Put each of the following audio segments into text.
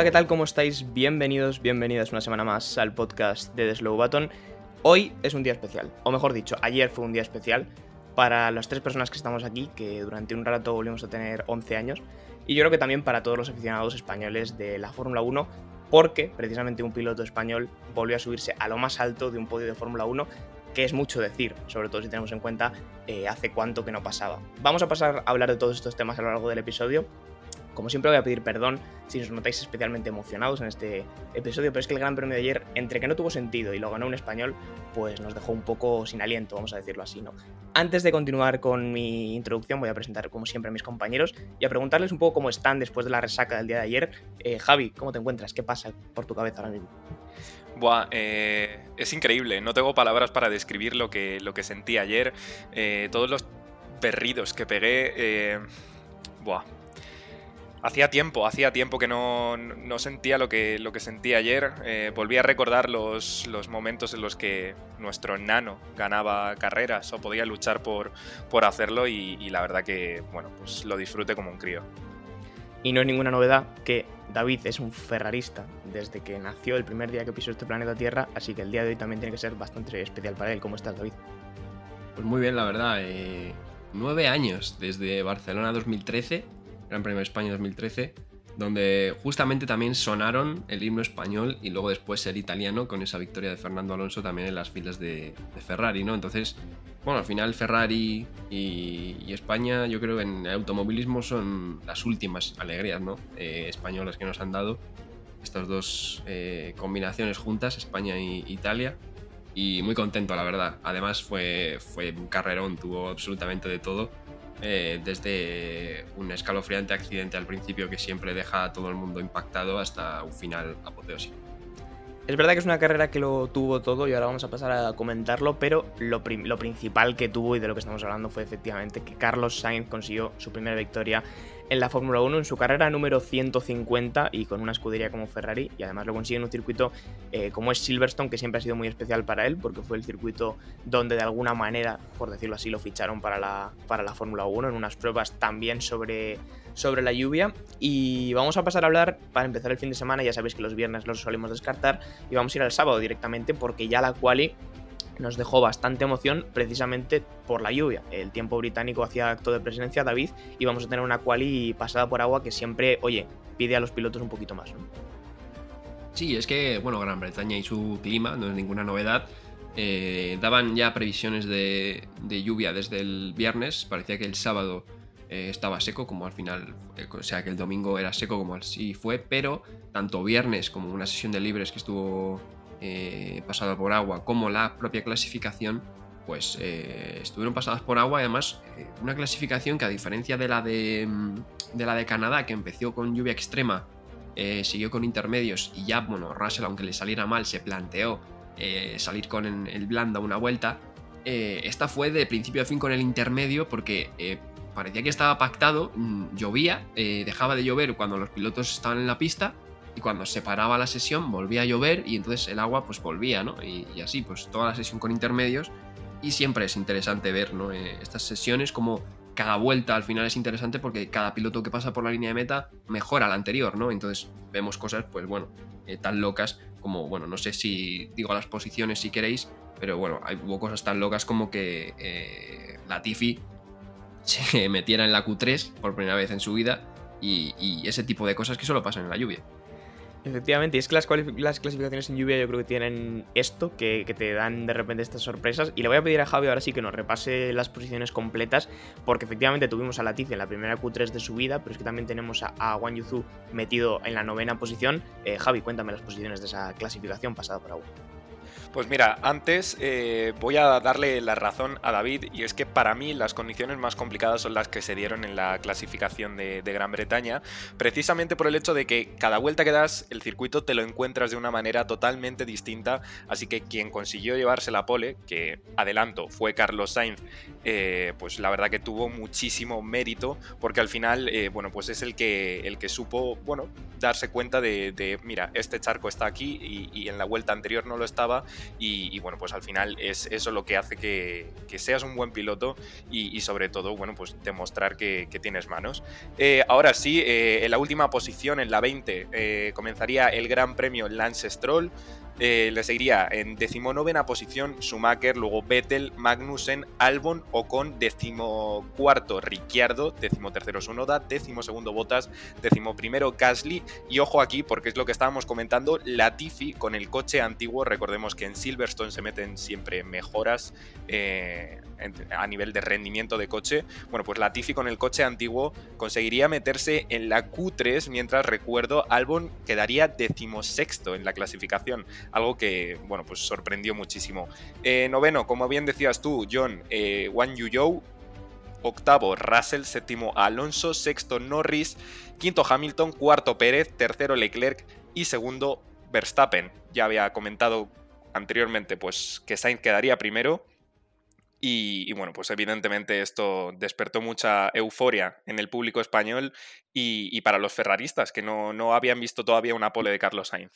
Hola, ¿qué tal? ¿Cómo estáis? Bienvenidos, bienvenidas una semana más al podcast de The Slow Button. Hoy es un día especial, o mejor dicho, ayer fue un día especial para las tres personas que estamos aquí, que durante un rato volvimos a tener 11 años, y yo creo que también para todos los aficionados españoles de la Fórmula 1, porque precisamente un piloto español volvió a subirse a lo más alto de un podio de Fórmula 1 que es mucho decir, sobre todo si tenemos en cuenta eh, hace cuánto que no pasaba. Vamos a pasar a hablar de todos estos temas a lo largo del episodio, como siempre voy a pedir perdón si os notáis especialmente emocionados en este episodio, pero es que el Gran Premio de ayer, entre que no tuvo sentido y lo ganó un español, pues nos dejó un poco sin aliento, vamos a decirlo así, ¿no? Antes de continuar con mi introducción, voy a presentar como siempre a mis compañeros y a preguntarles un poco cómo están después de la resaca del día de ayer. Eh, Javi, ¿cómo te encuentras? ¿Qué pasa por tu cabeza ahora mismo? Buah, eh, es increíble, no tengo palabras para describir lo que, lo que sentí ayer, eh, todos los berridos que pegué, eh, buah, Hacía tiempo, hacía tiempo que no, no, sentía lo que, lo que sentí ayer. Eh, volví a recordar los, los, momentos en los que nuestro nano ganaba carreras o podía luchar por, por hacerlo y, y, la verdad que, bueno, pues lo disfrute como un crío. Y no es ninguna novedad que David es un ferrarista desde que nació el primer día que pisó este planeta Tierra, así que el día de hoy también tiene que ser bastante especial para él. ¿Cómo estás, David? Pues muy bien, la verdad. Eh, nueve años desde Barcelona 2013 Gran Premio de España 2013, donde justamente también sonaron el himno español y luego después el italiano con esa victoria de Fernando Alonso también en las filas de, de Ferrari, ¿no? Entonces, bueno, al final Ferrari y, y, España yo creo que en el automovilismo son las últimas alegrías, ¿no? Eh, españolas que nos han dado estas dos eh, combinaciones juntas, España e Italia. Y muy contento, la verdad. Además fue, fue un carrerón, tuvo absolutamente de todo eh, desde un escalofriante accidente al principio que siempre deja a todo el mundo impactado hasta un final apoteósico. Es verdad que es una carrera que lo tuvo todo y ahora vamos a pasar a comentarlo, pero lo, lo, principal que tuvo y de lo que estamos hablando fue efectivamente que Carlos Sainz consiguió su primera victoria en la Fórmula 1 en su carrera número 150 y con una escudería como Ferrari y además lo consigue en un circuito eh, como es Silverstone que siempre ha sido muy especial para él porque fue el circuito donde de alguna manera, por decirlo así, lo ficharon para la, para la Fórmula 1 en unas pruebas también sobre, sobre la lluvia. Y vamos a pasar a hablar para empezar el fin de semana, ya sabéis que los viernes los solemos descartar y vamos a ir al sábado directamente porque ya la quali nos dejó bastante emoción precisamente por la lluvia. El tiempo británico hacía acto de presencia, David, y vamos a tener una quali pasada por agua que siempre, oye, pide a los pilotos un poquito más. Sí, es que, bueno, Gran Bretaña y su clima, no es ninguna novedad. Eh, daban ya previsiones de, de, lluvia desde el viernes, parecía que el sábado eh, estaba seco, como al final, eh, o sea que el domingo era seco como así fue, pero tanto viernes como una sesión de libres que estuvo eh, pasada por agua como la propia clasificación, pues eh, estuvieron pasadas por agua. Además, eh, una clasificación que a diferencia de la de, mm, de la de Canadá, que empezó con lluvia extrema, eh, siguió con intermedios y ya, bueno, Russell, aunque le saliera mal, se planteó salir con el blanda una vuelta. esta fue de principio a fin con el intermedio porque parecía que estaba pactado, mm, llovía, dejaba de llover cuando los pilotos estaban en la pista y cuando se paraba la sesión volvía a llover y entonces el agua pues volvía, ¿no? Y, y así, pues toda la sesión con intermedios y siempre es interesante ver, ¿no? Eh, estas sesiones como cada vuelta al final es interesante porque cada piloto que pasa por la línea de meta mejora la anterior, ¿no? Entonces vemos cosas, pues bueno, eh, tan locas como, bueno, no sé si digo las posiciones si queréis, pero bueno, hay, hubo cosas tan locas como que eh, Latifi se metiera en la Q3 por primera vez en su vida y, y ese tipo de cosas que solo pasan en la lluvia. Efectivamente, y es que las, las, clasificaciones en lluvia yo creo que tienen esto, que, que, te dan de repente estas sorpresas. Y le voy a pedir a Javi ahora sí que nos repase las posiciones completas, porque efectivamente tuvimos a Latifi en la primera Q3 de su vida, pero es que también tenemos a, a Yuzu metido en la novena posición. Eh, Javi, cuéntame las posiciones de esa clasificación pasada por agua. Pues mira, antes eh, voy a darle la razón a David y es que para mí las condiciones más complicadas son las que se dieron en la clasificación de, Gran Bretaña, precisamente por el hecho de que cada vuelta que das el circuito te lo encuentras de una manera totalmente distinta, así que quien consiguió llevarse la pole, que adelanto fue Carlos Sainz, eh, pues la verdad que tuvo muchísimo mérito porque al final, eh, bueno, pues es el que, el que supo, bueno, darse cuenta de, mira, este charco está aquí y en la vuelta anterior no lo estaba y, bueno, pues al final es eso lo que hace que, seas un buen piloto y, sobre todo, bueno, pues demostrar que, tienes manos. Eh, ahora sí, eh, en la última posición, en la 20, eh, comenzaría el Gran Premio Lance Stroll. Eh, le seguiría en decimonovena posición Schumacher, luego Vettel, Magnussen, Albon, Ocon, decimocuarto Ricciardo, decimotercero Sonoda, decimosegundo Bottas, decimoprimero Gasly. Y ojo aquí porque es lo que estábamos comentando, Latifi con el coche antiguo, recordemos que en Silverstone se meten siempre mejoras eh, a nivel de rendimiento de coche, bueno pues Latifi con el coche antiguo conseguiría meterse en la Q3 mientras recuerdo Albon quedaría decimosexto en la clasificación algo que, bueno, pues sorprendió muchísimo. Eh, noveno, como bien decías tú, John, eh, Wang octavo Russell, séptimo Alonso, sexto Norris, quinto Hamilton, cuarto Pérez, tercero Leclerc. Y segundo Verstappen. Ya había comentado anteriormente pues que Sainz quedaría primero y, bueno, pues evidentemente esto despertó mucha euforia en el público español y, para los ferraristas que no, no habían visto todavía una pole de Carlos Sainz.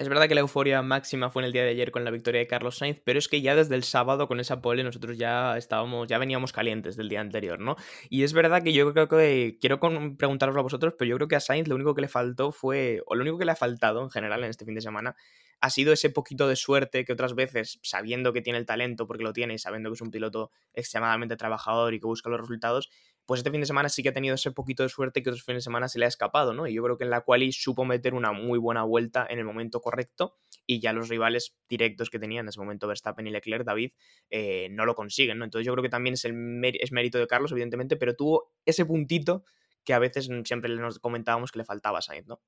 Es verdad que la euforia máxima fue en el día de ayer con la victoria de Carlos Sainz, pero es que ya desde el sábado con esa pole nosotros ya estábamos, ya veníamos calientes del día anterior, ¿no? Y es verdad que yo creo que quiero preguntaros a vosotros, pero yo creo que a Sainz lo único que le faltó fue, o lo único que le ha faltado en general en este fin de semana, ha sido ese poquito de suerte que otras veces, sabiendo que tiene el talento, porque lo tiene, y sabiendo que es un piloto extremadamente trabajador y que busca los resultados, pues este fin de semana sí que ha tenido ese poquito de suerte que otros fines de semana se le ha escapado, ¿no? Y yo creo que en la quali supo meter una muy buena vuelta en el momento correcto y ya los rivales directos que tenían en ese momento Verstappen y Leclerc, David, eh, no lo consiguen, ¿no? Entonces yo creo que también es, el es mérito de Carlos, evidentemente, pero tuvo ese puntito que a veces siempre nos comentábamos que le faltaba a Sainz, ¿no?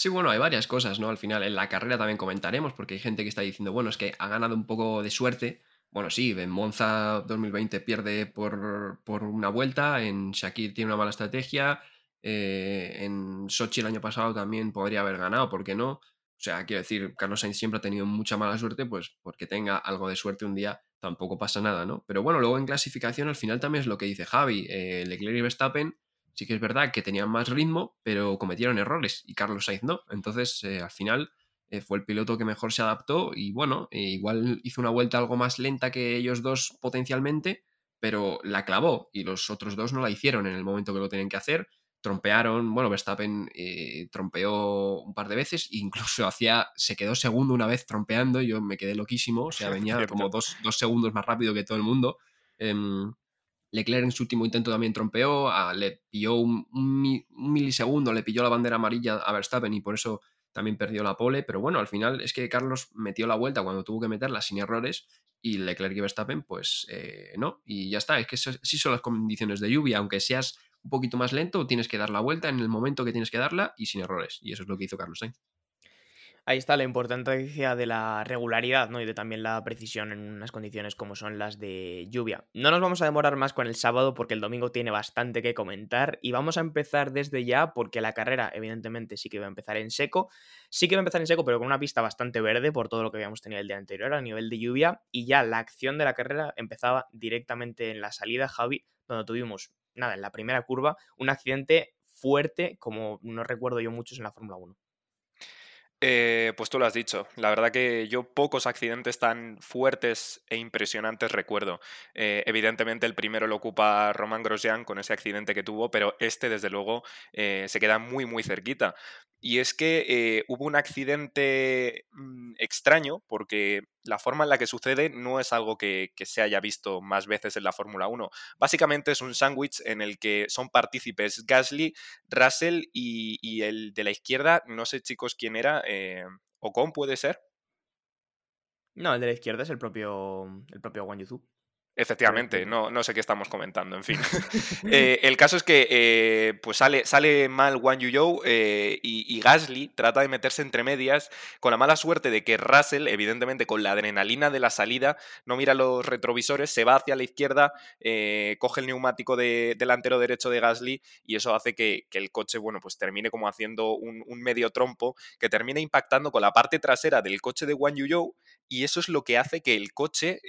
Sí, bueno, hay varias cosas, ¿no? Al final, en la carrera también comentaremos, porque hay gente que está diciendo, bueno, es que ha ganado un poco de suerte, bueno, sí, en Monza 2020 pierde por, una vuelta, en Shakir tiene una mala estrategia, eh, en Sochi el año pasado también podría haber ganado, ¿por qué no? O sea, quiero decir, Carlos Sainz siempre ha tenido mucha mala suerte, pues porque tenga algo de suerte un día tampoco pasa nada, ¿no? Pero bueno, luego en clasificación al final también es lo que dice Javi, eh, Leclerc y Verstappen sí que es verdad que tenían más ritmo, pero cometieron errores y Carlos Sainz no. Entonces, eh, al final eh, fue el piloto que mejor se adaptó y bueno, eh, igual hizo una vuelta algo más lenta que ellos dos potencialmente, pero la clavó y los otros dos no la hicieron en el momento que lo tenían que hacer. Trompearon, bueno, Verstappen trompeó un par de veces, incluso hacía, se quedó segundo una vez trompeando, yo me quedé loquísimo, o sea, venía como dos, segundos más rápido que todo el mundo. Leclerc en su último intento también trompeó, le pilló un, milisegundo, le pilló la bandera amarilla a Verstappen y por eso también perdió la pole, pero bueno, al final es que Carlos metió la vuelta cuando tuvo que meterla sin errores y Leclerc y Verstappen, pues eh, no, y ya está, es que sí son las condiciones de lluvia, aunque seas un poquito más lento, tienes que dar la vuelta en el momento que tienes que darla y sin errores, y eso es lo que hizo Carlos Sainz ahí está la importancia de la regularidad ¿no? y de también la precisión en unas condiciones como son las de lluvia. No nos vamos a demorar más con el sábado porque el domingo tiene bastante que comentar y vamos a empezar desde ya porque la carrera evidentemente sí que va a empezar en seco, sí que va a empezar en seco pero con una pista bastante verde por todo lo que habíamos tenido el día anterior a nivel de lluvia y ya la acción de la carrera empezaba directamente en la salida Javi donde tuvimos nada en la primera curva un accidente fuerte como no recuerdo yo muchos en la Fórmula 1. Eh, pues tú lo has dicho. La verdad que yo pocos accidentes tan fuertes e impresionantes recuerdo. Eh, evidentemente el primero lo ocupa Roman Grosjean con ese accidente que tuvo, pero este desde luego eh, se queda muy muy cerquita. Y es que eh, hubo un accidente mm, extraño porque la forma en la que sucede no es algo que, se haya visto más veces en la Fórmula 1. Básicamente es un sándwich en el que son partícipes Gasly, Russell y, el de la izquierda, no sé chicos quién era, eh, Ocon puede ser. No, el de la izquierda es el propio, el propio Yuzu. Efectivamente, no, no sé qué estamos comentando, en fin. Eh, el caso es que eh, pues sale, sale mal Wang Yu eh, y, Gasly trata de meterse entre medias con la mala suerte de que Russell, evidentemente con la adrenalina de la salida, no mira los retrovisores, se va hacia la izquierda, coge el neumático de, delantero derecho de Gasly y eso hace que, el coche, bueno, pues termine como haciendo un, un, medio trompo que termina impactando con la parte trasera del coche de Wang Yu y eso es lo que hace que el coche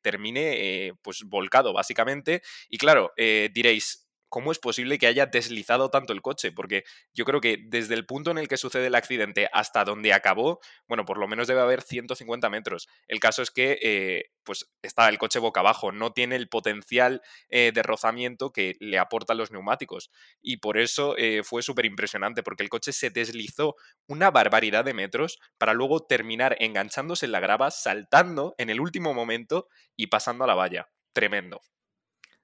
termine eh, pues volcado básicamente. Y claro, eh, diréis, ¿cómo es posible que haya deslizado tanto el coche? Porque yo creo que desde el punto en el que sucede el accidente hasta donde acabó, bueno, por lo menos debe haber 150 metros. El caso es que, eh, pues, está el coche boca abajo, no tiene el potencial eh, de rozamiento que le aportan los neumáticos. Y por eso eh, fue súper impresionante, porque el coche se deslizó una barbaridad de metros para luego terminar enganchándose en la grava, saltando en el último momento y pasando a la valla. Tremendo.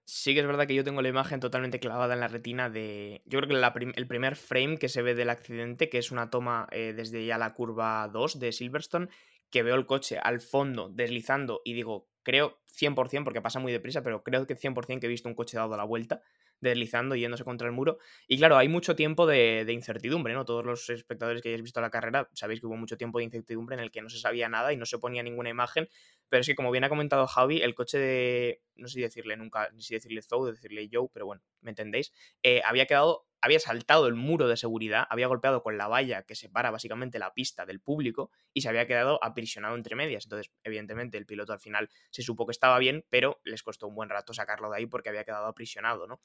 Sí que es verdad que yo tengo la imagen totalmente clavada en la retina de... Yo creo que el primer frame que se ve del accidente, que es una toma eh, desde ya la curva 2 de Silverstone, que veo el coche al fondo deslizando y digo, creo 100%, porque pasa muy deprisa, pero creo que 100% que he visto un coche dado la vuelta deslizando, yéndose contra el muro. Y claro, hay mucho tiempo de, incertidumbre, ¿no? Todos los espectadores que hayáis visto la carrera sabéis que hubo mucho tiempo de incertidumbre en el que no se sabía nada y no se ponía ninguna imagen. Pero es que, como bien ha comentado Javi, el coche de. No sé decirle nunca, ni si decirle Zou, decirle Joe, pero bueno, me entendéis. Eh, había quedado. Había saltado el muro de seguridad, había golpeado con la valla que separa básicamente la pista del público y se había quedado aprisionado entre medias. Entonces, evidentemente, el piloto al final se supo que estaba bien, pero les costó un buen rato sacarlo de ahí porque había quedado aprisionado, ¿no?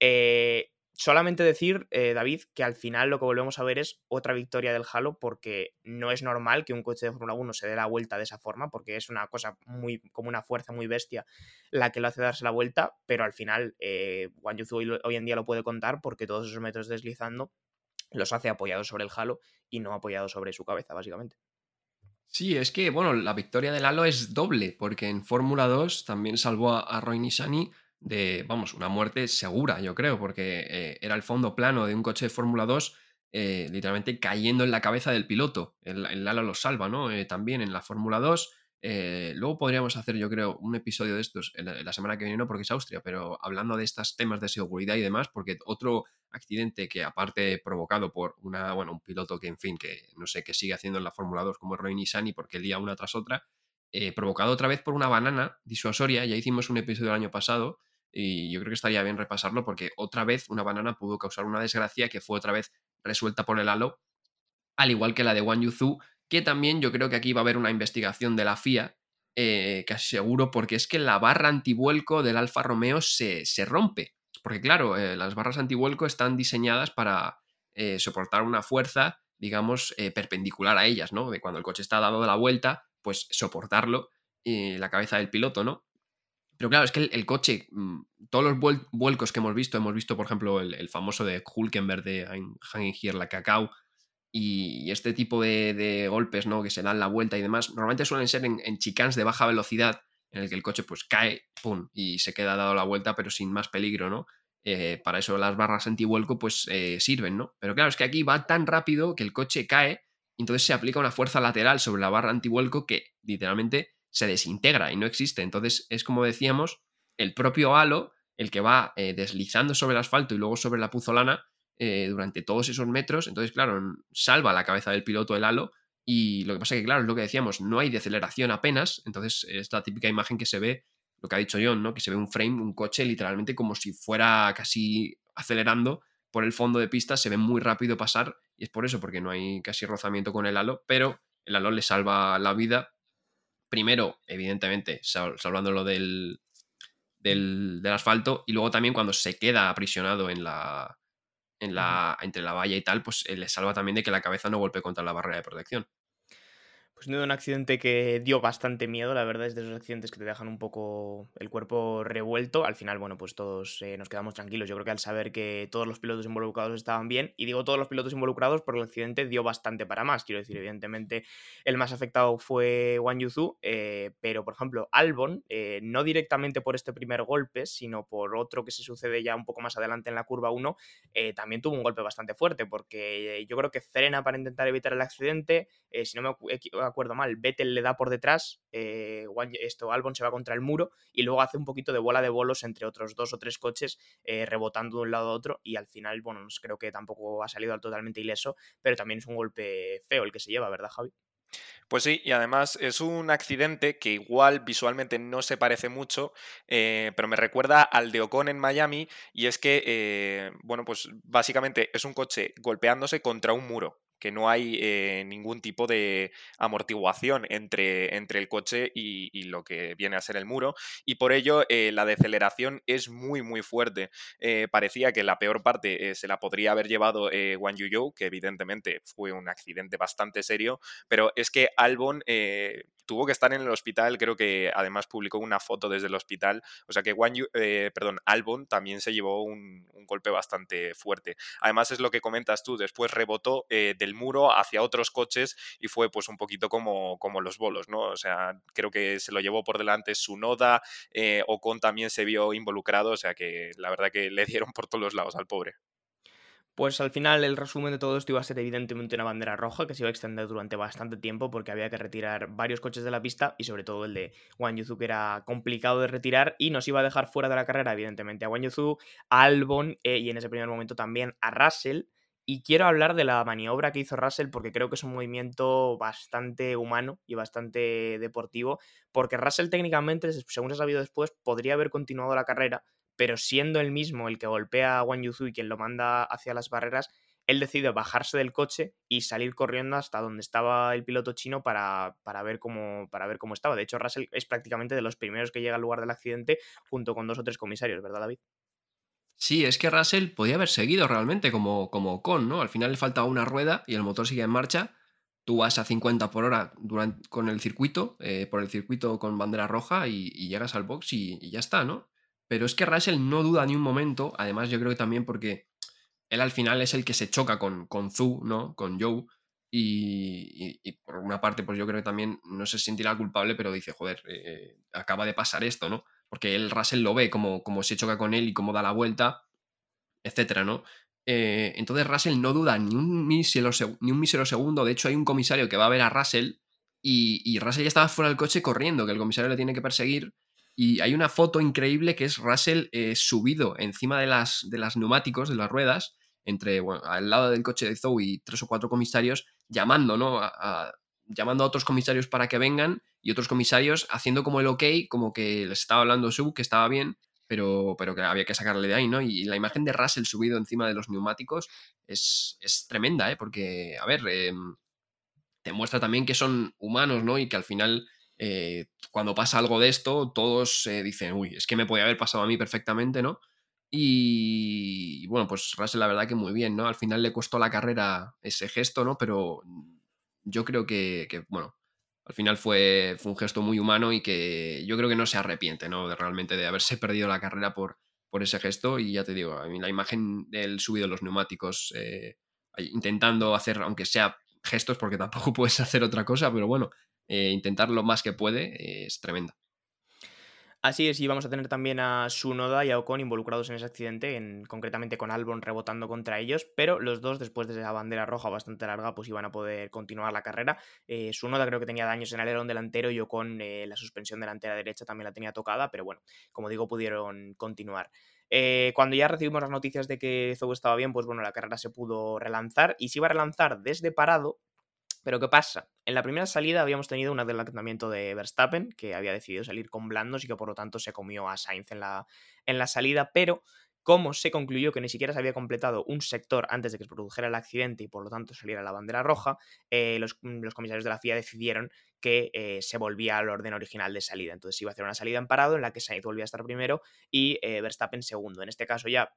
Eh, solamente decir, eh, David, que al final lo que volvemos a ver es otra victoria del Halo, porque no es normal que un coche de Fórmula 1 se dé la vuelta de esa forma, porque es una cosa muy, como una fuerza muy bestia la que lo hace darse la vuelta, pero al final eh, Wang hoy, hoy, en día lo puede contar porque todos esos metros deslizando los hace apoyados sobre el Halo y no apoyados sobre su cabeza, básicamente. Sí, es que, bueno, la victoria del Halo es doble, porque en Fórmula 2 también salvó a, Roy Nishani de, vamos, una muerte segura, yo creo, porque eh, era el fondo plano de un coche de Fórmula 2 eh, literalmente cayendo en la cabeza del piloto. El, el ala lo salva, ¿no? Eh, también en la Fórmula 2. luego podríamos hacer, yo creo, un episodio de estos en la, semana que viene, no porque es Austria, pero hablando de estos temas de seguridad y demás, porque otro accidente que aparte provocado por una, bueno, un piloto que, en fin, que no sé qué sigue haciendo en la Fórmula 2 como Roy Nissani porque lía una tras otra, provocado otra vez por una banana disuasoria, ya hicimos un episodio el año pasado, y yo creo que estaría bien repasarlo porque otra vez una banana pudo causar una desgracia que fue otra vez resuelta por el halo, al igual que la de Wang Yuzu, que también yo creo que aquí va a haber una investigación de la FIA, eh, casi seguro, porque es que la barra antivuelco del Alfa Romeo se, rompe. Porque claro, eh, las barras antivuelco están diseñadas para eh, soportar una fuerza, digamos, perpendicular a ellas, ¿no? De cuando el coche está dado la vuelta, pues soportarlo la cabeza del piloto, ¿no? Pero claro, es que el, coche, mm, todos los vuelcos que hemos visto, hemos visto, por ejemplo, el, famoso de Hulkenberg de Hanging la Cacao, y, este tipo de, golpes, ¿no? Que se dan la vuelta y demás, normalmente suelen ser en, en chicanes de baja velocidad, en el que el coche pues cae, pum, y se queda dado la vuelta, pero sin más peligro, ¿no? Eh, para eso las barras antivuelco pues eh, sirven, ¿no? Pero claro, es que aquí va tan rápido que el coche cae, entonces se aplica una fuerza lateral sobre la barra antivuelco que literalmente se desintegra y no existe. Entonces es como decíamos, el propio halo, el que va eh, deslizando sobre el asfalto y luego sobre la puzolana eh, durante todos esos metros. Entonces, claro, salva la cabeza del piloto el halo. Y lo que pasa es que, claro, es lo que decíamos, no hay deceleración apenas. Entonces, es la típica imagen que se ve, lo que ha dicho John, ¿no? Que se ve un frame, un coche, literalmente como si fuera casi acelerando por el fondo de pista, se ve muy rápido pasar. Y es por eso, porque no hay casi rozamiento con el halo, pero el halo le salva la vida primero, evidentemente, salvándolo del, del, del, asfalto, y luego también cuando se queda aprisionado en la, en la, entre la valla y tal, pues eh, le salva también de que la cabeza no golpee contra la barrera de protección. Pues un accidente que dio bastante miedo, la verdad, es de esos accidentes que te dejan un poco el cuerpo revuelto. Al final, bueno, pues todos eh, nos quedamos tranquilos. Yo creo que al saber que todos los pilotos involucrados estaban bien, y digo todos los pilotos involucrados porque el accidente dio bastante para más. Quiero decir, evidentemente, el más afectado fue Wang Yuzu, eh, pero por ejemplo, Albon, eh, no directamente por este primer golpe, sino por otro que se sucede ya un poco más adelante en la curva 1, también tuvo un golpe bastante fuerte, porque yo creo que frena para intentar evitar el accidente. si no me acuerdo mal, Vettel le da por detrás, eh, esto, Albon se va contra el muro y luego hace un poquito de bola de bolos entre otros dos o tres coches, eh, rebotando de un lado a otro y al final, bueno, creo que tampoco ha salido totalmente ileso, pero también es un golpe feo el que se lleva, ¿verdad, Javi? Pues sí, y además es un accidente que igual visualmente no se parece mucho, eh, pero me recuerda al de Ocon en Miami, y es que, bueno, pues básicamente es un coche golpeándose contra un muro que no hay eh, ningún tipo de amortiguación entre, entre el coche y, lo que viene a ser el muro, y por ello eh, la deceleración es muy, muy fuerte. Eh, parecía que la peor parte se la podría haber llevado Wang Yuzhou, que evidentemente fue un accidente bastante serio, pero es que Albon tuvo que estar en el hospital, creo que además publicó una foto desde el hospital, o sea que perdón, Albon también se llevó un, golpe bastante fuerte. Además es lo que comentas tú, después rebotó del muro hacia otros coches y fue pues un poquito como, como los bolos, ¿no? O sea, creo que se lo llevó por delante su noda, eh, Ocon también se vio involucrado, o sea que la verdad que le dieron por todos los lados al pobre. Pues al final el resumen de todo esto iba a ser evidentemente una bandera roja que se iba a extender durante bastante tiempo porque había que retirar varios coches de la pista y sobre todo el de Wang Yuzu que era complicado de retirar y nos iba a dejar fuera de la carrera evidentemente a Wang Yuzu, a Albon eh, y en ese primer momento también a Russell. Y quiero hablar de la maniobra que hizo Russell porque creo que es un movimiento bastante humano y bastante deportivo, porque Russell técnicamente, según se ha sabido después, podría haber continuado la carrera, pero siendo él mismo el que golpea a Wang Yuzu y quien lo manda hacia las barreras, él decide bajarse del coche y salir corriendo hasta donde estaba el piloto chino para, para, ver cómo, para ver cómo estaba. De hecho, Russell es prácticamente de los primeros que llega al lugar del accidente junto con dos o tres comisarios, ¿verdad, David? Sí, es que Russell podía haber seguido realmente como, como con, ¿no? Al final le faltaba una rueda y el motor sigue en marcha. Tú vas a 50 por hora durante, con el circuito, eh, por el circuito con bandera roja y, llegas al box y, ya está, ¿no? Pero es que Russell no duda ni un momento, además yo creo que también porque él al final es el que se choca con, con Zu, ¿no? Con Joe. Y, por una parte, pues yo creo que también no se sentirá culpable, pero dice, joder, eh, acaba de pasar esto, ¿no? porque el Russell lo ve como, como se choca con él y cómo da la vuelta, etcétera, ¿no? Eh, entonces Russell no duda ni un, mísero, ni un mísero segundo. De hecho, hay un comisario que va a ver a Russell y, y, Russell ya estaba fuera del coche corriendo, que el comisario le tiene que perseguir. Y hay una foto increíble que es Russell eh, subido encima de las, de las neumáticos, de las ruedas, entre, al lado del coche de Zoe y tres o cuatro comisarios, llamando, ¿no? a, llamando a otros comisarios para que vengan y otros comisarios haciendo como el ok, como que les estaba hablando Sub, que estaba bien, pero, pero que había que sacarle de ahí, ¿no? Y la imagen de Russell subido encima de los neumáticos es, es tremenda, ¿eh? Porque, a ver, eh, te muestra también que son humanos, ¿no? Y que al final, eh, cuando pasa algo de esto, todos dicen, uy, es que me puede haber pasado a mí perfectamente, ¿no? Y, y bueno, pues Russell la verdad que muy bien, ¿no? Al final le costó la carrera ese gesto, ¿no? Pero yo creo que, bueno, al final fue, fue, un gesto muy humano y que yo creo que no se arrepiente, ¿no? De realmente de haberse perdido la carrera por, por ese gesto. Y ya te digo, a mí la imagen del subido de los neumáticos, eh, intentando hacer, aunque sea gestos, porque tampoco puedes hacer otra cosa, pero bueno, eh, intentar lo más que puede es tremenda. Así es, y vamos a tener también a Sunoda y a Ocon involucrados en ese accidente, en, concretamente con Albon rebotando contra ellos, pero los dos, después de esa bandera roja bastante larga, pues iban a poder continuar la carrera. Eh, Sunoda creo que tenía daños en el alerón delantero y Ocon eh, la suspensión delantera derecha también la tenía tocada, pero bueno, como digo, pudieron continuar. Eh, cuando ya recibimos las noticias de que Zou estaba bien, pues bueno, la carrera se pudo relanzar y se iba a relanzar desde parado, pero ¿qué pasa? En la primera salida habíamos tenido un adelantamiento de Verstappen, que había decidido salir con blandos y que por lo tanto se comió a Sainz en la, en la salida, pero como se concluyó que ni siquiera se había completado un sector antes de que se produjera el accidente y por lo tanto saliera la bandera roja, eh, los, comisarios de la FIA decidieron que eh, se volvía al orden original de salida. Entonces iba a hacer una salida en parado en la que Sainz volvía a estar primero y eh, Verstappen segundo. En este caso ya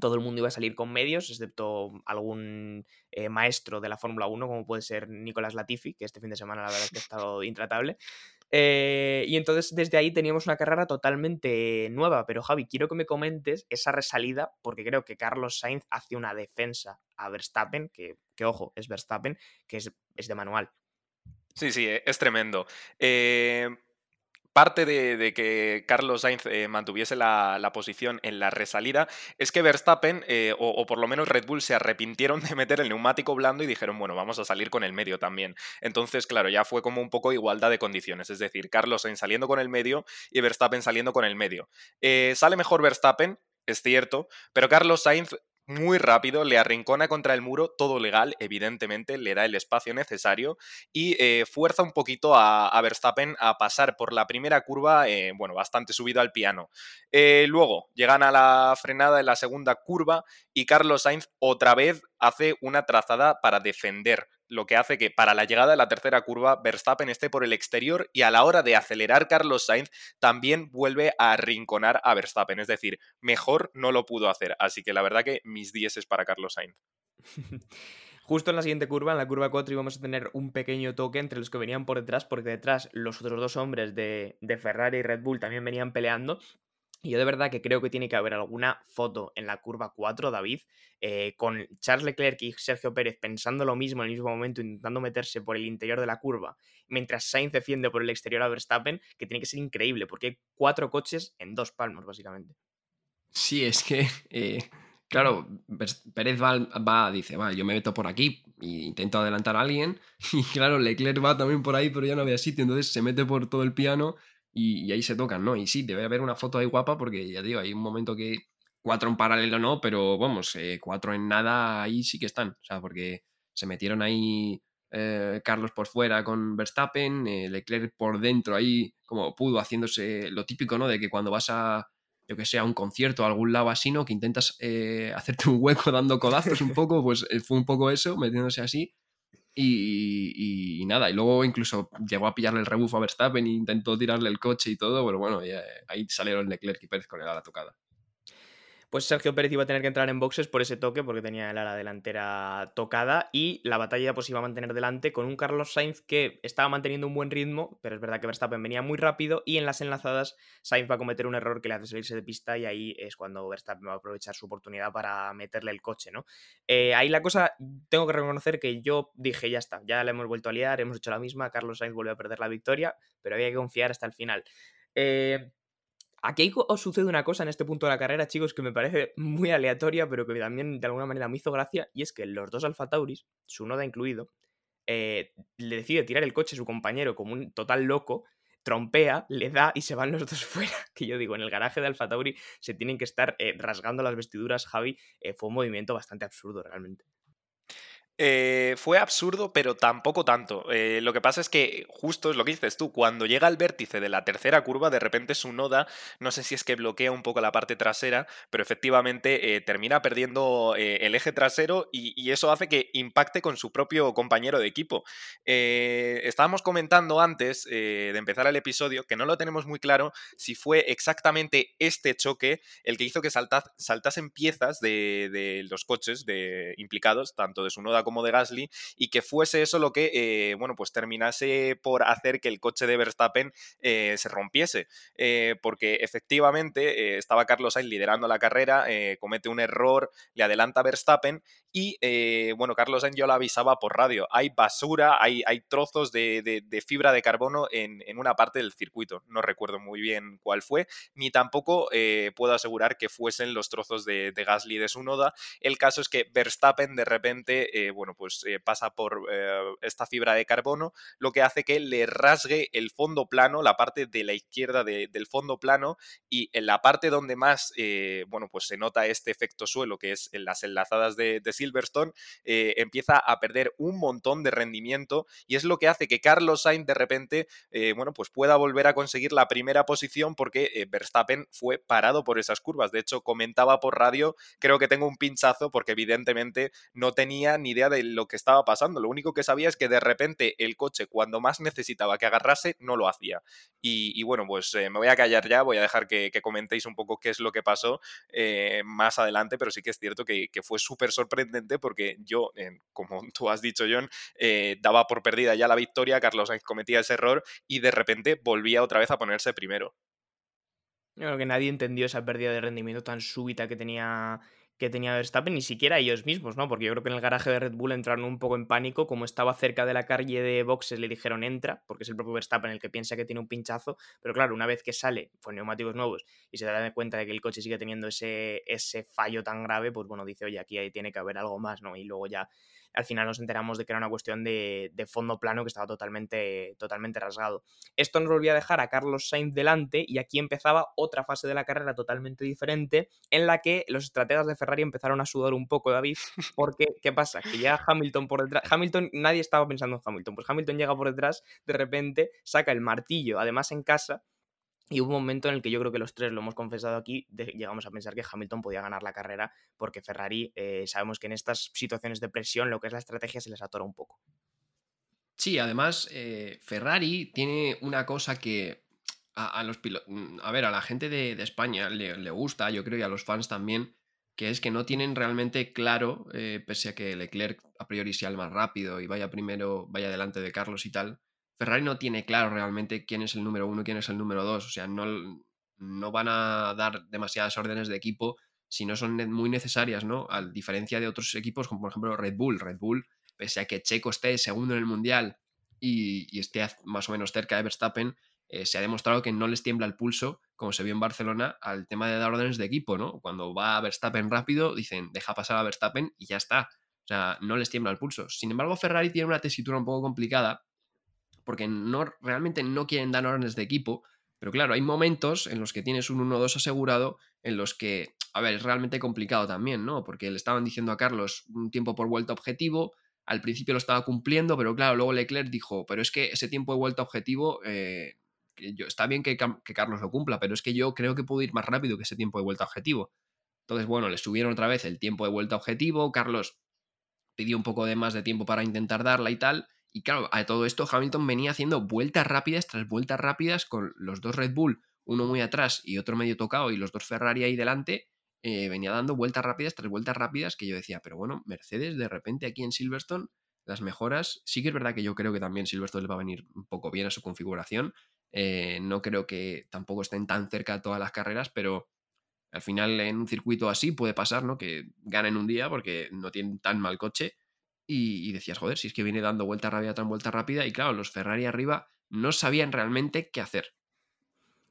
todo el mundo iba a salir con medios, excepto algún eh, maestro de la Fórmula 1, como puede ser Nicolás Latifi, que este fin de semana la verdad es que ha estado intratable. Eh, y entonces desde ahí teníamos una carrera totalmente nueva. Pero Javi, quiero que me comentes esa resalida, porque creo que Carlos Sainz hace una defensa a Verstappen, que, ojo, es Verstappen, que es, es de manual. Sí, sí, es tremendo. Eh, parte de, que Carlos Sainz eh, mantuviese la, posición en la resalida es que Verstappen, eh, o, por lo menos Red Bull, se arrepintieron de meter el neumático blando y dijeron, bueno, vamos a salir con el medio también. Entonces, claro, ya fue como un poco igualdad de condiciones, es decir, Carlos Sainz saliendo con el medio y Verstappen saliendo con el medio. sale mejor Verstappen, es cierto, pero Carlos Sainz muy rápido, le arrincona contra el muro, todo legal, evidentemente, le da el espacio necesario y eh, fuerza un poquito a, Verstappen a pasar por la primera curva, eh, bueno, bastante subido al piano. Eh, luego llegan a la frenada en la segunda curva y Carlos Sainz otra vez hace una trazada para defender lo que hace que para la llegada de la tercera curva Verstappen esté por el exterior y a la hora de acelerar Carlos Sainz también vuelve a arrinconar a Verstappen. Es decir, mejor no lo pudo hacer. Así que la verdad que mis 10 es para Carlos Sainz. Justo en la siguiente curva, en la curva 4, íbamos a tener un pequeño toque entre los que venían por detrás, porque detrás los otros dos hombres de, de Ferrari y Red Bull también venían peleando. Yo de verdad que creo que tiene que haber alguna foto en la curva 4, David, eh, con Charles Leclerc y Sergio Pérez pensando lo mismo en el mismo momento, intentando meterse por el interior de la curva, mientras Sainz defiende por el exterior a Verstappen, que tiene que ser increíble, porque hay cuatro coches en dos palmos, básicamente. Sí, es que, eh, claro, Pérez va, va, dice, va, yo me meto por aquí e intento adelantar a alguien, y claro, Leclerc va también por ahí, pero ya no había sitio, entonces se mete por todo el piano y, ahí se tocan, ¿no? Y sí, debe haber una foto ahí guapa porque ya digo, hay un momento que cuatro en paralelo no, pero vamos, eh, cuatro en nada ahí sí que están, o sea, porque se metieron ahí eh, Carlos por fuera con Verstappen, eh, Leclerc por dentro ahí como pudo, haciéndose lo típico, ¿no? De que cuando vas a, yo que sé, a un concierto a algún lado así, ¿no? Que intentas hacerte un hueco dando codazos un poco, pues fue un poco eso, metiéndose así. Y, nada, y luego incluso llegó a pillarle el rebufo a Verstappen e intentó tirarle el coche y todo, pero bueno, ahí salieron Leclerc y Pérez con el ala tocada pues Sergio Pérez iba a tener que entrar en boxes por ese toque, porque tenía el ala delantera tocada, y la batalla pues iba a mantener delante con un Carlos Sainz que estaba manteniendo un buen ritmo, pero es verdad que Verstappen venía muy rápido, y en las enlazadas Sainz va a cometer un error que le hace salirse de pista, y ahí es cuando Verstappen va a aprovechar su oportunidad para meterle el coche, ¿no? Eh, ahí la cosa, tengo que reconocer que yo dije, ya está, ya le hemos vuelto a liar, hemos hecho la misma, Carlos Sainz vuelve a perder la victoria, pero había que confiar hasta el final. Eh, Aquí os sucede una cosa en este punto de la carrera, chicos, que me parece muy aleatoria, pero que también de alguna manera me hizo gracia, y es que los dos Alfa Tauris, su noda incluido, eh, le decide tirar el coche a su compañero como un total loco, trompea, le da y se van los dos fuera. Que yo digo, en el garaje de Alfa Tauri se tienen que estar eh, rasgando las vestiduras, Javi. Eh, fue un movimiento bastante absurdo realmente. Eh, fue absurdo, pero tampoco tanto. Eh, lo que pasa es que, justo es lo que dices tú, cuando llega al vértice de la tercera curva, de repente su noda, no sé si es que bloquea un poco la parte trasera, pero efectivamente eh, termina perdiendo el eje trasero y, eso hace que impacte con su propio compañero de equipo. estábamos comentando antes de empezar el episodio que no lo tenemos muy claro si fue exactamente este choque el que hizo que saltasen piezas de, de los coches de, implicados, tanto de su noda como de Gasly, y que fuese eso lo que, eh, bueno, pues terminase por hacer que el coche de Verstappen eh, se rompiese. Eh, porque efectivamente estaba Carlos Sainz liderando la carrera, comete un error, le adelanta Verstappen y, bueno, Carlos Sainz yo lo avisaba por radio. Hay basura, hay, hay trozos de, fibra de carbono en, una parte del circuito. No recuerdo muy bien cuál fue, ni tampoco puedo asegurar que fuesen los trozos de, de Gasly de su noda. El caso es que Verstappen de repente bueno, pues eh, pasa por eh, esta fibra de carbono, lo que hace que le rasgue el fondo plano, la parte de la izquierda del fondo plano, y en la parte donde más, eh, bueno, pues se nota este efecto suelo, que es en las enlazadas de, Silverstone, empieza a perder un montón de rendimiento, y es lo que hace que Carlos Sainz de repente, bueno, pues pueda volver a conseguir la primera posición porque Verstappen fue parado por esas curvas. De hecho, comentaba por radio, creo que tengo un pinchazo porque evidentemente no tenía ni idea de lo que estaba pasando. Lo único que sabía es que de repente el coche, cuando más necesitaba que agarrase, no lo hacía. Y, bueno, pues eh, me voy a callar ya, voy a dejar que, comentéis un poco qué es lo que pasó eh, más adelante, pero sí que es cierto que, fue súper sorprendente porque yo, como tú has dicho, John, eh, daba por perdida ya la victoria, Carlos Sainz cometía ese error y de repente volvía otra vez a ponerse primero. Yo creo que nadie entendió esa pérdida de rendimiento tan súbita que tenía que tenía Verstappen, ni siquiera ellos mismos, ¿no? Porque yo creo que en el garaje de Red Bull entraron un poco en pánico, como estaba cerca de la calle de boxes le dijeron entra, porque es el propio Verstappen el que piensa que tiene un pinchazo, pero claro, una vez que sale con neumáticos nuevos y se da cuenta de que el coche sigue teniendo ese, ese fallo tan grave, pues bueno, dice, oye, aquí tiene que haber algo más, ¿no? Y luego ya al final nos enteramos de que era una cuestión de, fondo plano que estaba totalmente, totalmente rasgado. Esto nos volvía a dejar a Carlos Sainz delante y aquí empezaba otra fase de la carrera totalmente diferente en la que los estrategas de Ferrari empezaron a sudar un poco, David, porque ¿qué pasa? Que ya Hamilton por detrás, Hamilton, nadie estaba pensando en Hamilton, pues Hamilton llega por detrás, de repente saca el martillo, además en casa, y hubo un momento en el que yo creo que los tres lo hemos confesado aquí, llegamos a pensar que Hamilton podía ganar la carrera porque Ferrari eh, sabemos que en estas situaciones de presión lo que es la estrategia se les atora un poco. Sí, además eh, Ferrari tiene una cosa que a, los mm, a ver, a la gente de, España le, gusta, yo creo, y a los fans también, que es que no tienen realmente claro, eh, pese a que Leclerc a priori sea el más rápido y vaya primero, vaya delante de Carlos y tal, Ferrari no tiene claro realmente quién es el número uno quién es el número dos. O sea, no, no van a dar demasiadas órdenes de equipo si no son muy necesarias, ¿no? A diferencia de otros equipos, como por ejemplo Red Bull. Red Bull, pese a que Checo esté segundo en el Mundial y, esté más o menos cerca de Verstappen, eh, se ha demostrado que no les tiembla el pulso, como se vio en Barcelona, al tema de dar órdenes de equipo, ¿no? Cuando va a Verstappen rápido, dicen, deja pasar a Verstappen y ya está. O sea, no les tiembla el pulso. Sin embargo, Ferrari tiene una tesitura un poco complicada porque no, realmente no quieren dar órdenes de equipo, pero claro, hay momentos en los que tienes un 1-2 asegurado, en los que, a ver, es realmente complicado también, ¿no? Porque le estaban diciendo a Carlos un tiempo por vuelta objetivo, al principio lo estaba cumpliendo, pero claro, luego Leclerc dijo, pero es que ese tiempo de vuelta objetivo, eh, yo, está bien que, que, Carlos lo cumpla, pero es que yo creo que puedo ir más rápido que ese tiempo de vuelta objetivo. Entonces, bueno, le subieron otra vez el tiempo de vuelta objetivo, Carlos pidió un poco de más de tiempo para intentar darla y tal, y claro, a todo esto Hamilton venía haciendo vueltas rápidas tras vueltas rápidas con los dos Red Bull, uno muy atrás y otro medio tocado, y los dos Ferrari ahí delante. Eh, venía dando vueltas rápidas tras vueltas rápidas que yo decía, pero bueno, Mercedes de repente aquí en Silverstone, las mejoras, sí que es verdad que yo creo que también Silverstone le va a venir un poco bien a su configuración. Eh, no creo que tampoco estén tan cerca de todas las carreras, pero al final en un circuito así puede pasar, ¿no? Que ganen un día porque no tienen tan mal coche y, decías, joder, si es que viene dando vuelta rápida tras vuelta rápida, y claro, los Ferrari arriba no sabían realmente qué hacer.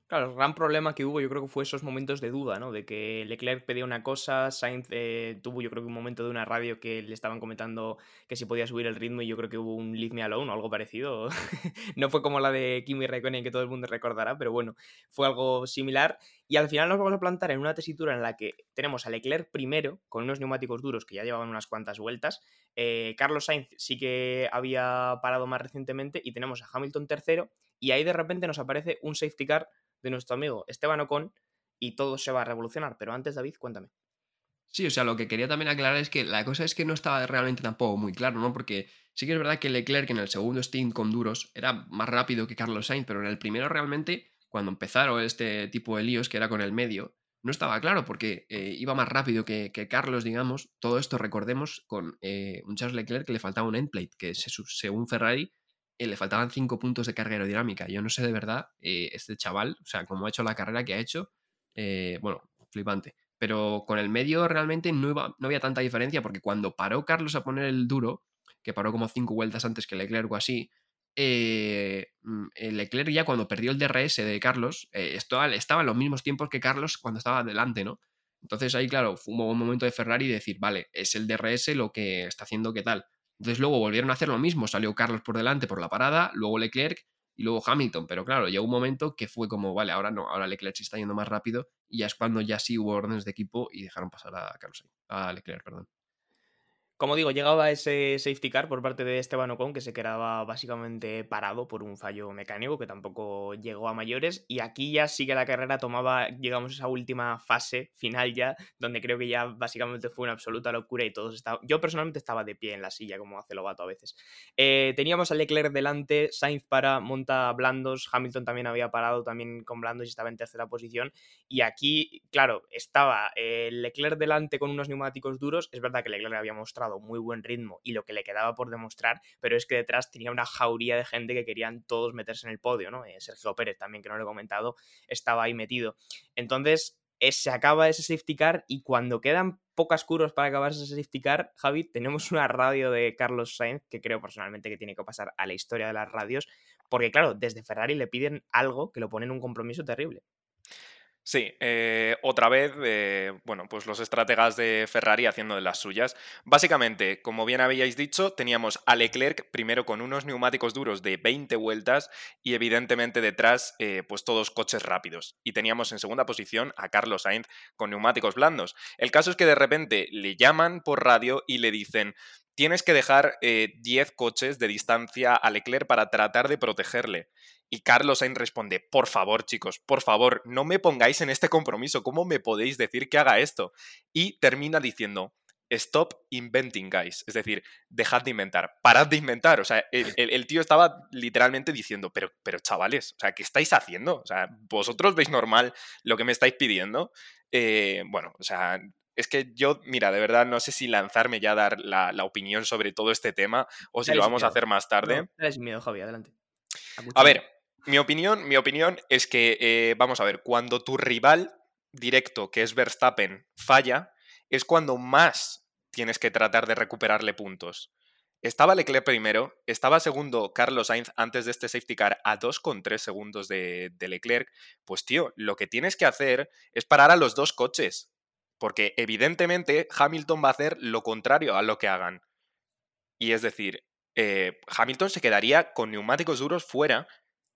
Claro, el gran problema que hubo yo creo que fue esos momentos de duda, ¿no? De que Leclerc pedía una cosa, Sainz eh, tuvo yo creo que un momento de una radio que le estaban comentando que si podía subir el ritmo y yo creo que hubo un Leave Me Alone o algo parecido. no fue como la de Kimi Raikkonen que todo el mundo recordará, pero bueno, fue algo similar. Y al final nos vamos a plantar en una tesitura en la que tenemos a Leclerc primero, con unos neumáticos duros que ya llevaban unas cuantas vueltas. Eh, Carlos Sainz sí que había parado más recientemente y tenemos a Hamilton tercero. Y ahí de repente nos aparece un safety car de nuestro amigo Esteban Ocon y todo se va a revolucionar. Pero antes, David, cuéntame. Sí, o sea, lo que quería también aclarar es que la cosa es que no estaba realmente tampoco muy claro, ¿no? Porque sí que es verdad que Leclerc en el segundo stint con duros era más rápido que Carlos Sainz, pero en el primero realmente, cuando empezaron este tipo de líos, que era con el medio, no estaba claro porque eh, iba más rápido que, Carlos, digamos. Todo esto recordemos con eh, un Charles Leclerc que le faltaba un endplate, que según Ferrari le faltaban cinco puntos de carga aerodinámica. Yo no sé de verdad, eh, este chaval, o sea, cómo ha hecho la carrera que ha hecho, eh, bueno, flipante. Pero con el medio realmente no, iba, no había tanta diferencia porque cuando paró Carlos a poner el duro, que paró como cinco vueltas antes que Leclerc o así, eh, mm, Leclerc ya cuando perdió el DRS de Carlos, estaba, en los mismos tiempos que Carlos cuando estaba adelante, ¿no? Entonces ahí, claro, fue un momento de Ferrari decir, vale, es el DRS lo que está haciendo que tal. Entonces luego volvieron a hacer lo mismo, salió Carlos por delante por la parada, luego Leclerc y luego Hamilton, pero claro, llegó un momento que fue como, vale, ahora no, ahora Leclerc se está yendo más rápido y ya es cuando ya sí hubo órdenes de equipo y dejaron pasar a Carlos a Leclerc, perdón. Como digo, llegaba ese safety car por parte de Esteban Ocon, que se quedaba básicamente parado por un fallo mecánico que tampoco llegó a mayores. Y aquí ya sí que la carrera tomaba, llegamos a esa última fase final ya, donde creo que ya básicamente fue una absoluta locura y todos estaban. Yo personalmente estaba de pie en la silla, como hace Lobato a veces. Eh, teníamos a Leclerc delante, Sainz para, monta blandos, Hamilton también había parado también con blandos y estaba en tercera posición. Y aquí, claro, estaba eh, Leclerc delante con unos neumáticos duros. Es verdad que Leclerc había mostrado muy buen ritmo y lo que le quedaba por demostrar, pero es que detrás tenía una jauría de gente que querían todos meterse en el podio, ¿no? Eh, Sergio Pérez también, que no lo he comentado, estaba ahí metido. Entonces, eh, se acaba ese safety car y cuando quedan pocas curvas para acabar ese safety car, Javi, tenemos una radio de Carlos Sainz que creo personalmente que tiene que pasar a la historia de las radios, porque claro, desde Ferrari le piden algo que lo pone en un compromiso terrible. Sí, eh, otra vez, eh, bueno, pues los estrategas de Ferrari haciendo de las suyas. Básicamente, como bien habíais dicho, teníamos a Leclerc primero con unos neumáticos duros de 20 vueltas y evidentemente detrás, eh, pues todos coches rápidos. Y teníamos en segunda posición a Carlos Sainz con neumáticos blandos. El caso es que de repente le llaman por radio y le dicen, tienes que dejar 10 coches de distancia a Leclerc para tratar de protegerle. Y Carlos Sainz responde, por favor chicos, por favor, no me pongáis en este compromiso, ¿cómo me podéis decir que haga esto? Y termina diciendo, stop inventing, guys. Es decir, dejad de inventar, parad de inventar. O sea, el, tío estaba literalmente diciendo, pero, pero chavales, o sea, ¿qué estáis haciendo? O sea, ¿vosotros veis normal lo que me estáis pidiendo? Eh, bueno, o sea, es que yo, mira, de verdad no sé si lanzarme ya a dar la, opinión sobre todo este tema o si lo vamos a hacer más tarde. No, miedo, Javi, adelante. A ver, mi opinión, mi opinión es que, eh, vamos a ver, cuando tu rival directo, que es Verstappen, falla, es cuando más tienes que tratar de recuperarle puntos. Estaba Leclerc primero, estaba segundo Carlos Sainz antes de este safety car a 2,3 segundos de, de, Leclerc. Pues tío, lo que tienes que hacer es parar a los dos coches. Porque evidentemente Hamilton va a hacer lo contrario a lo que hagan. Y es decir, eh, Hamilton se quedaría con neumáticos duros fuera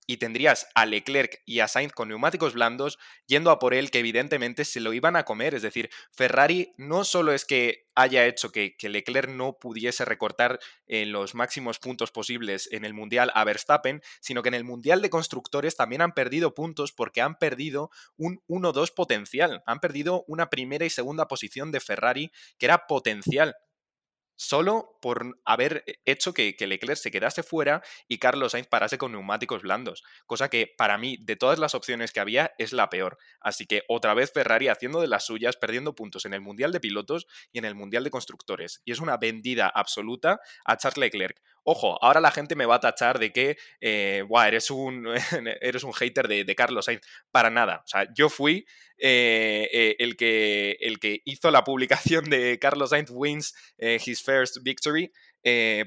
y tendrías a Leclerc y a Sainz con neumáticos blandos yendo a por él que evidentemente se lo iban a comer. Es decir, Ferrari no solo es que haya hecho que, Leclerc no pudiese recortar en los máximos puntos posibles en el Mundial a Verstappen, sino que en el Mundial de Constructores también han perdido puntos porque han perdido un 1-2 potencial. Han perdido una primera y segunda posición de Ferrari que era potencial solo por haber hecho que, Leclerc se quedase fuera y Carlos Sainz parase con neumáticos blandos, cosa que para mí, de todas las opciones que había, es la peor. Así que otra vez Ferrari haciendo de las suyas, perdiendo puntos en el Mundial de Pilotos y en el Mundial de Constructores. Y es una vendida absoluta a Charles Leclerc. Ojo, ahora la gente me va a tachar de que eh, eres, un, eres un hater de, Carlos Sainz. Para nada. O sea, yo fui eh, eh, el, que, el que hizo la publicación de Carlos Sainz wins his first victory.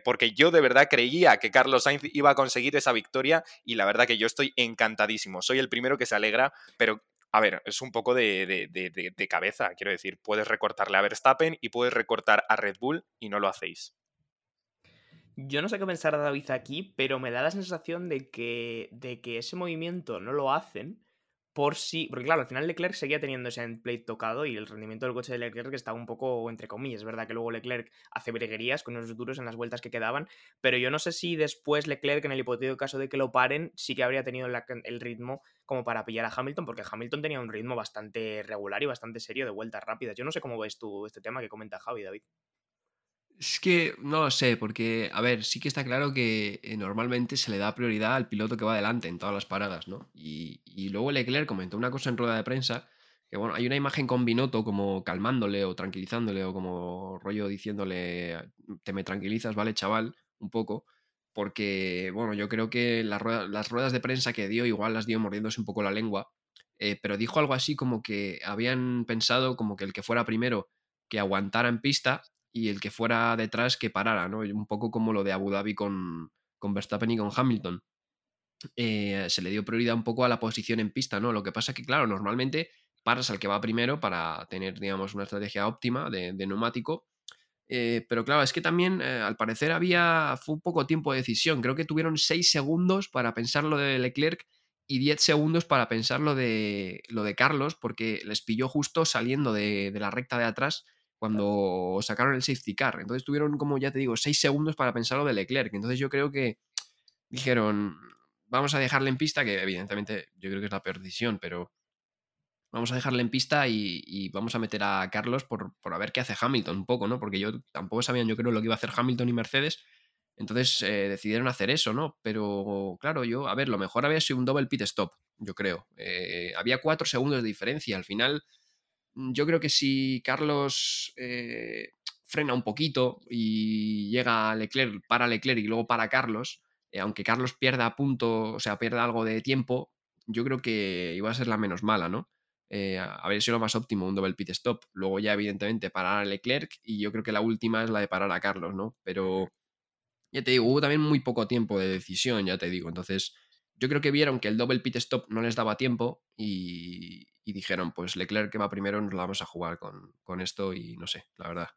porque yo de verdad creía que Carlos Sainz iba a conseguir esa victoria y la verdad que yo estoy encantadísimo. Soy el primero que se alegra, pero a ver, es un poco de, de, cabeza, quiero decir, puedes recortarle a Verstappen y puedes recortar a Red Bull y no lo hacéis. Yo no sé qué pensar David aquí, pero me da la sensación de que, de que ese movimiento no lo hacen por si. Porque claro, al final Leclerc seguía teniendo ese endplate tocado y el rendimiento del coche de Leclerc estaba un poco entre comillas. Es verdad que luego Leclerc hace breguerías con esos duros en las vueltas que quedaban, pero yo no sé si después Leclerc, en el hipotético caso de que lo paren, sí que habría tenido el ritmo como para pillar a Hamilton, porque Hamilton tenía un ritmo bastante regular y bastante serio de vueltas rápidas. Yo no sé cómo ves tú este tema que comenta Javi, David. Es que no lo sé, porque, a ver, sí que está claro que eh, normalmente se le da prioridad al piloto que va adelante en todas las paradas, ¿no? Y, luego Leclerc comentó una cosa en rueda de prensa, que bueno, hay una imagen con Binotto como calmándole o tranquilizándole o como rollo diciéndole, te me tranquilizas, ¿vale, chaval? Un poco, porque, bueno, yo creo que las ruedas, las ruedas de prensa que dio igual las dio mordiéndose un poco la lengua, eh, pero dijo algo así como que habían pensado como que el que fuera primero que aguantara en pista y el que fuera detrás que parara, ¿no? Un poco como lo de Abu Dhabi con, con Verstappen y con Hamilton. Eh, se le dio prioridad un poco a la posición en pista, ¿no? Lo que pasa es que, claro, normalmente paras al que va primero para tener, digamos, una estrategia óptima de, neumático. Eh, pero claro, es que también eh, al parecer había, fue un poco tiempo de decisión. Creo que tuvieron 6 segundos para pensar lo de Leclerc y 10 segundos para pensar lo de, lo de Carlos, porque les pilló justo saliendo de, de la recta de atrás cuando sacaron el safety car. Entonces tuvieron, como ya te digo, seis segundos para pensar lo de Leclerc. Entonces yo creo que dijeron, vamos a dejarle en pista, que evidentemente yo creo que es la peor decisión, pero vamos a dejarle en pista y, vamos a meter a Carlos por, a ver qué hace Hamilton un poco, ¿no? Porque yo tampoco sabían, yo creo, lo que iba a hacer Hamilton y Mercedes. Entonces eh, decidieron hacer eso, ¿no? Pero claro, yo, a ver, lo mejor había sido un double pit stop, yo creo. Eh, había cuatro segundos de diferencia. Al final, yo creo que si Carlos eh, frena un poquito y llega a Leclerc, para Leclerc y luego para Carlos, eh, aunque Carlos pierda punto, o sea, pierda algo de tiempo, yo creo que iba a ser la menos mala, ¿no? eh, a ver si lo más óptimo, un double pit stop. Luego ya, evidentemente, parar a Leclerc y yo creo que la última es la de parar a Carlos, ¿no? Pero ya te digo, hubo también muy poco tiempo de decisión, ya te digo. Entonces, yo creo que vieron que el double pit stop no les daba tiempo y, dijeron, pues Leclerc que va primero, nos la vamos a jugar con, con esto y no sé, la verdad.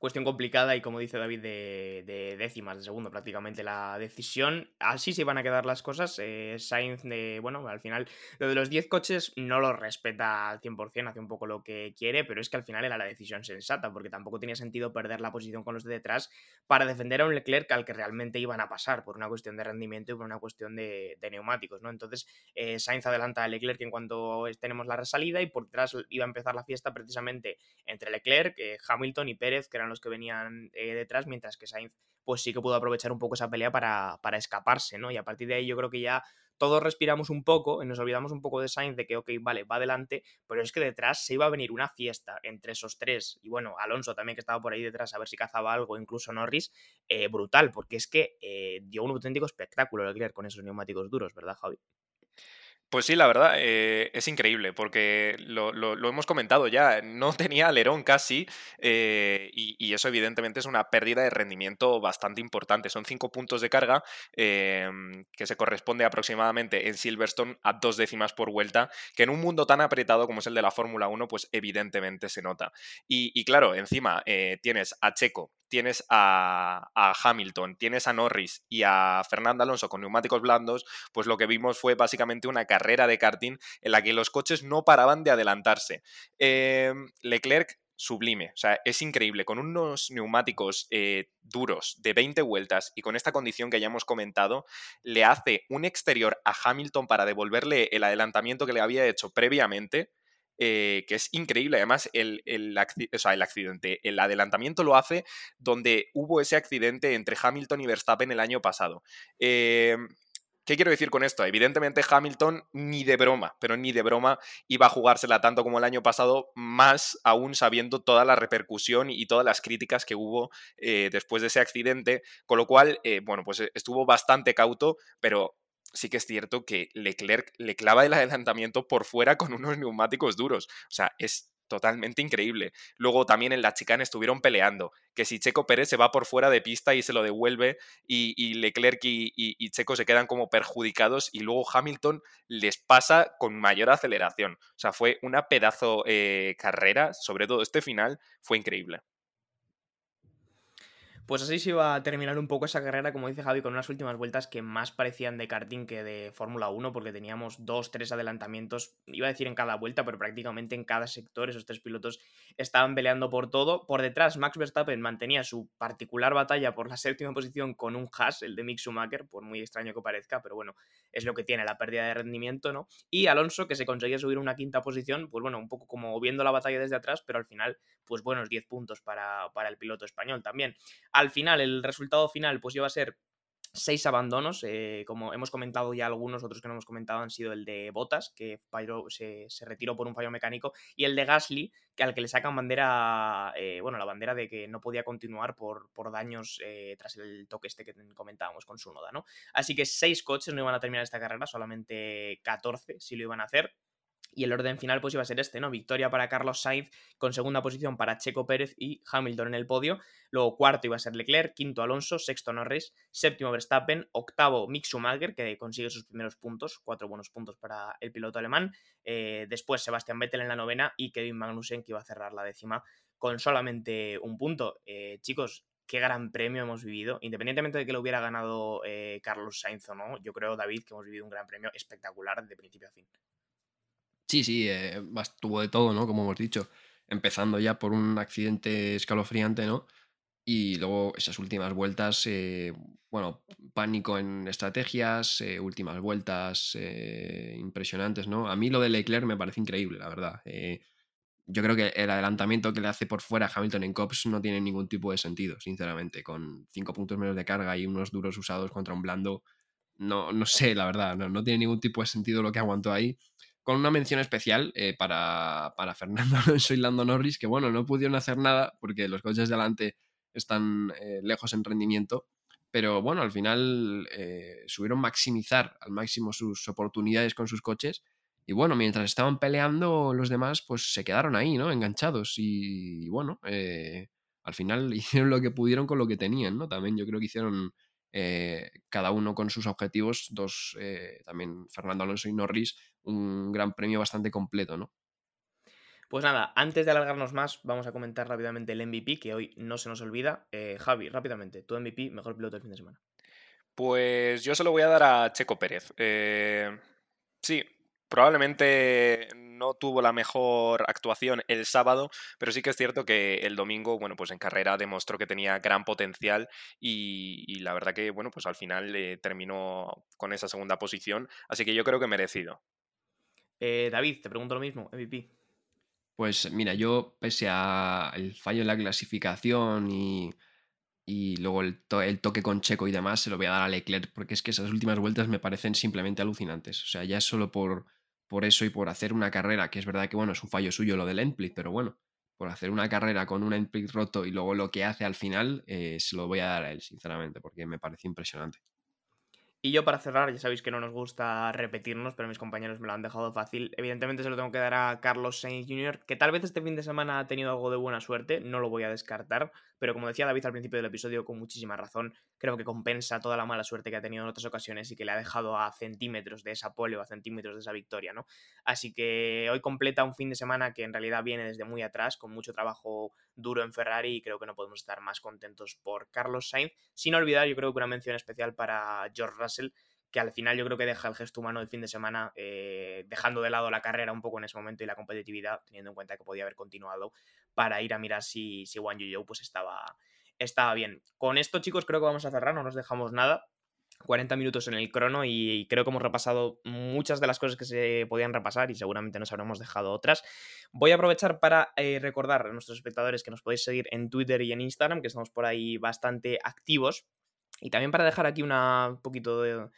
Cuestión complicada y como dice David, de, décimas de segundo prácticamente la decisión. Así se iban a quedar las cosas. Eh, Sainz, de, bueno, al final lo de los 10 coches no lo respeta al 100%, hace un poco lo que quiere, pero es que al final era la decisión sensata, porque tampoco tenía sentido perder la posición con los de detrás para defender a un Leclerc al que realmente iban a pasar por una cuestión de rendimiento y por una cuestión de, neumáticos, ¿no? Entonces eh, Sainz adelanta a Leclerc en cuanto tenemos la resalida y por detrás iba a empezar la fiesta precisamente entre Leclerc, eh, Hamilton y Pérez, que eran los que venían eh, detrás, mientras que Sainz pues sí que pudo aprovechar un poco esa pelea para, para, escaparse, ¿no? Y a partir de ahí yo creo que ya todos respiramos un poco y nos olvidamos un poco de Sainz de que, ok, vale, va adelante, pero es que detrás se iba a venir una fiesta entre esos tres, y bueno, Alonso también que estaba por ahí detrás a ver si cazaba algo, incluso Norris, eh, brutal, porque es que eh, dio un auténtico espectáculo Leclerc con esos neumáticos duros, ¿verdad, Javi? Pues sí, la verdad, eh, es increíble, porque lo, hemos comentado ya, no tenía alerón casi, eh, y, eso evidentemente es una pérdida de rendimiento bastante importante. Son cinco puntos de carga, em, que se corresponde aproximadamente en Silverstone a dos décimas por vuelta, que en un mundo tan apretado como es el de la Fórmula 1, pues evidentemente se nota. Y, claro, encima eh, tienes a Checo, tienes a, Hamilton, tienes a Norris y a Fernando Alonso con neumáticos blandos, pues lo que vimos fue básicamente una carrera de karting en la que los coches no paraban de adelantarse. Em, Leclerc sublime. O sea, es increíble. Con unos neumáticos eh, duros de 20 vueltas y con esta condición que ya hemos comentado, le hace un exterior a Hamilton para devolverle el adelantamiento que le había hecho previamente. Eh, que es increíble. Además, el, el, accidente, el adelantamiento lo hace donde hubo ese accidente entre Hamilton y Verstappen el año pasado. Eh, ¿Qué quiero decir con esto? Evidentemente Hamilton ni de broma, pero ni de broma iba a jugársela tanto como el año pasado, más aún sabiendo toda la repercusión y todas las críticas que hubo eh, después de ese accidente, con lo cual, bueno, pues estuvo bastante cauto, pero sí que es cierto que Leclerc le clava el adelantamiento por fuera con unos neumáticos duros. O sea, es totalmente increíble. Luego también en la chicane estuvieron peleando, que si Checo Pérez se va por fuera de pista y se lo devuelve y, Leclerc y, Checo se quedan como perjudicados y luego Hamilton les pasa con mayor aceleración. O sea, fue una pedazo eh, carrera, sobre todo este final, fue increíble. Pues así se iba a terminar un poco esa carrera, como dice Javi, con unas últimas vueltas que más parecían de karting que de Fórmula 1, porque teníamos dos, tres adelantamientos, iba a decir en cada vuelta, pero prácticamente en cada sector esos tres pilotos estaban peleando por todo. Por detrás, Max Verstappen mantenía su particular batalla por la séptima posición con un Haas, el de Mick Schumacher, por muy extraño que parezca, pero bueno, es lo que tiene la pérdida de rendimiento, ¿no? Y Alonso, que se conseguía subir una quinta posición, pues bueno, un poco como viendo la batalla desde atrás, pero al final, pues buenos 10 puntos para, para el piloto español también. Al final, el resultado final pues iba a ser seis abandonos, eh, como hemos comentado ya algunos, otros que no hemos comentado han sido el de Botas, que se, retiró por un fallo mecánico, y el de Gasly, que al que le sacan bandera, eh, bueno, la bandera de que no podía continuar por, por daños eh, tras el toque este que comentábamos con su noda, ¿no? Así que seis coches no iban a terminar esta carrera, solamente 14 si lo iban a hacer. Y el orden final pues iba a ser este, ¿no? Victoria para Carlos Sainz con segunda posición para Checo Pérez y Hamilton en el podio. Luego cuarto iba a ser Leclerc, quinto Alonso, sexto Norris, séptimo Verstappen, octavo Mick Schumacher que consigue sus primeros puntos, cuatro buenos puntos para el piloto alemán. Eh, después Sebastián Vettel en la novena y Kevin Magnussen que iba a cerrar la décima con solamente un punto. Eh, chicos, qué gran premio hemos vivido, independientemente de que lo hubiera ganado eh, Carlos Sainz o no, yo creo, David, que hemos vivido un gran premio espectacular de principio a fin. Sí, sí, eh, tuvo de todo, ¿no? Como hemos dicho. Empezando ya por un accidente escalofriante, ¿no? Y luego esas últimas vueltas, eh, bueno, pánico en estrategias, eh, últimas vueltas eh, impresionantes, ¿no? A mí lo de Leclerc me parece increíble, la verdad. yo creo que el adelantamiento que le hace por fuera Hamilton en Cops no tiene ningún tipo de sentido, sinceramente. Con cinco puntos menos de carga y unos duros usados contra un blando, no, no sé, la verdad, no, no tiene ningún tipo de sentido lo que aguantó ahí con una mención especial eh, para, Fernando Alonso y Lando Norris, que bueno, no pudieron hacer nada porque los coches de adelante están eh, lejos en rendimiento, pero bueno, al final eh, subieron maximizar al máximo sus oportunidades con sus coches Y bueno, mientras estaban peleando, los demás pues se quedaron ahí, ¿no? Enganchados. Y, bueno, eh, al final hicieron lo que pudieron con lo que tenían, ¿no? También yo creo que hicieron cada uno con sus objetivos, dos, también Fernando Alonso y Norris, un gran premio bastante completo, ¿no? Pues nada, antes de alargarnos más, vamos a comentar rápidamente el MVP, que hoy no se nos olvida. Javi, rápidamente, tu MVP, mejor piloto del fin de semana. Pues yo se lo voy a dar a Checo Pérez. sí, Probablemente no tuvo la mejor actuación el sábado, pero sí que es cierto que el domingo, bueno, pues en carrera demostró que tenía gran potencial y, la verdad que, bueno, pues al final eh, terminó con esa segunda posición, así que yo creo que merecido. Eh, David, te pregunto lo mismo, MVP. Pues mira, yo pese al fallo en la clasificación y, y luego el, toque con Checo y demás, se lo voy a dar a Leclerc, porque es que esas últimas vueltas me parecen simplemente alucinantes. O sea, ya solo por, por eso y por hacer una carrera, que es verdad que bueno, es un fallo suyo lo del endsplit, pero bueno, por hacer una carrera con un endsplit roto y luego lo que hace al final, eh, se lo voy a dar a él, sinceramente, porque me parece impresionante. Y yo para cerrar, ya sabéis que no nos gusta repetirnos, pero mis compañeros me lo han dejado fácil. Evidentemente se lo tengo que dar a Carlos Sainz Jr., que tal vez este fin de semana ha tenido algo de buena suerte, no lo voy a descartar, pero como decía David al principio del episodio, con muchísima razón, creo que compensa toda la mala suerte que ha tenido en otras ocasiones y que le ha dejado a centímetros de esa pole o a centímetros de esa victoria, ¿no? Así que hoy completa un fin de semana que en realidad viene desde muy atrás, con mucho trabajo duro en Ferrari y creo que no podemos estar más contentos por Carlos Sainz. Sin olvidar, yo creo que una mención especial para George Russell, que al final yo creo que deja el gesto humano del fin de semana, eh, dejando de lado la carrera un poco en ese momento y la competitividad, teniendo en cuenta que podía haber continuado para ir a mirar si, si Yu pues estaba, estaba bien. Con esto, chicos, creo que vamos a cerrar, no nos dejamos nada. 40 minutos en el crono y creo que hemos repasado muchas de las cosas que se podían repasar y seguramente nos habremos dejado otras. Voy a aprovechar para eh, recordar a nuestros espectadores que nos podéis seguir en Twitter y en Instagram, que estamos por ahí bastante activos. Y también para dejar aquí una, un poquito de,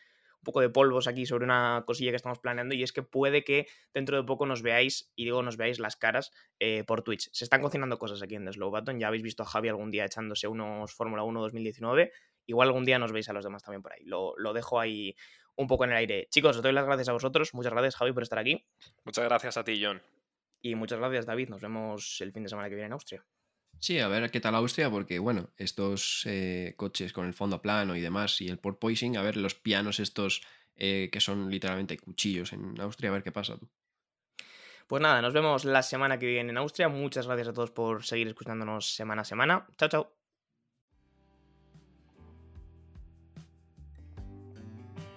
poco de polvos aquí sobre una cosilla que estamos planeando y es que puede que dentro de poco nos veáis, y digo nos veáis las caras eh, por Twitch. Se están cocinando cosas aquí en The Slow Button, ya habéis visto a Javi algún día echándose unos Fórmula 1 2019, igual algún día nos veis a los demás también por ahí. Lo, lo dejo ahí un poco en el aire. Chicos, os doy las gracias a vosotros, muchas gracias Javi por estar aquí. Muchas gracias a ti, John. Y muchas gracias David, nos vemos el fin de semana que viene en Austria. Sí, a ver qué tal Austria, porque bueno, estos eh, coches con el fondo plano y demás y el porpoising, a ver los pianos estos eh, que son literalmente cuchillos en Austria, a ver qué pasa tú. Pues nada, nos vemos la semana que viene en Austria. Muchas gracias a todos por seguir escuchándonos semana a semana. Chao, chao.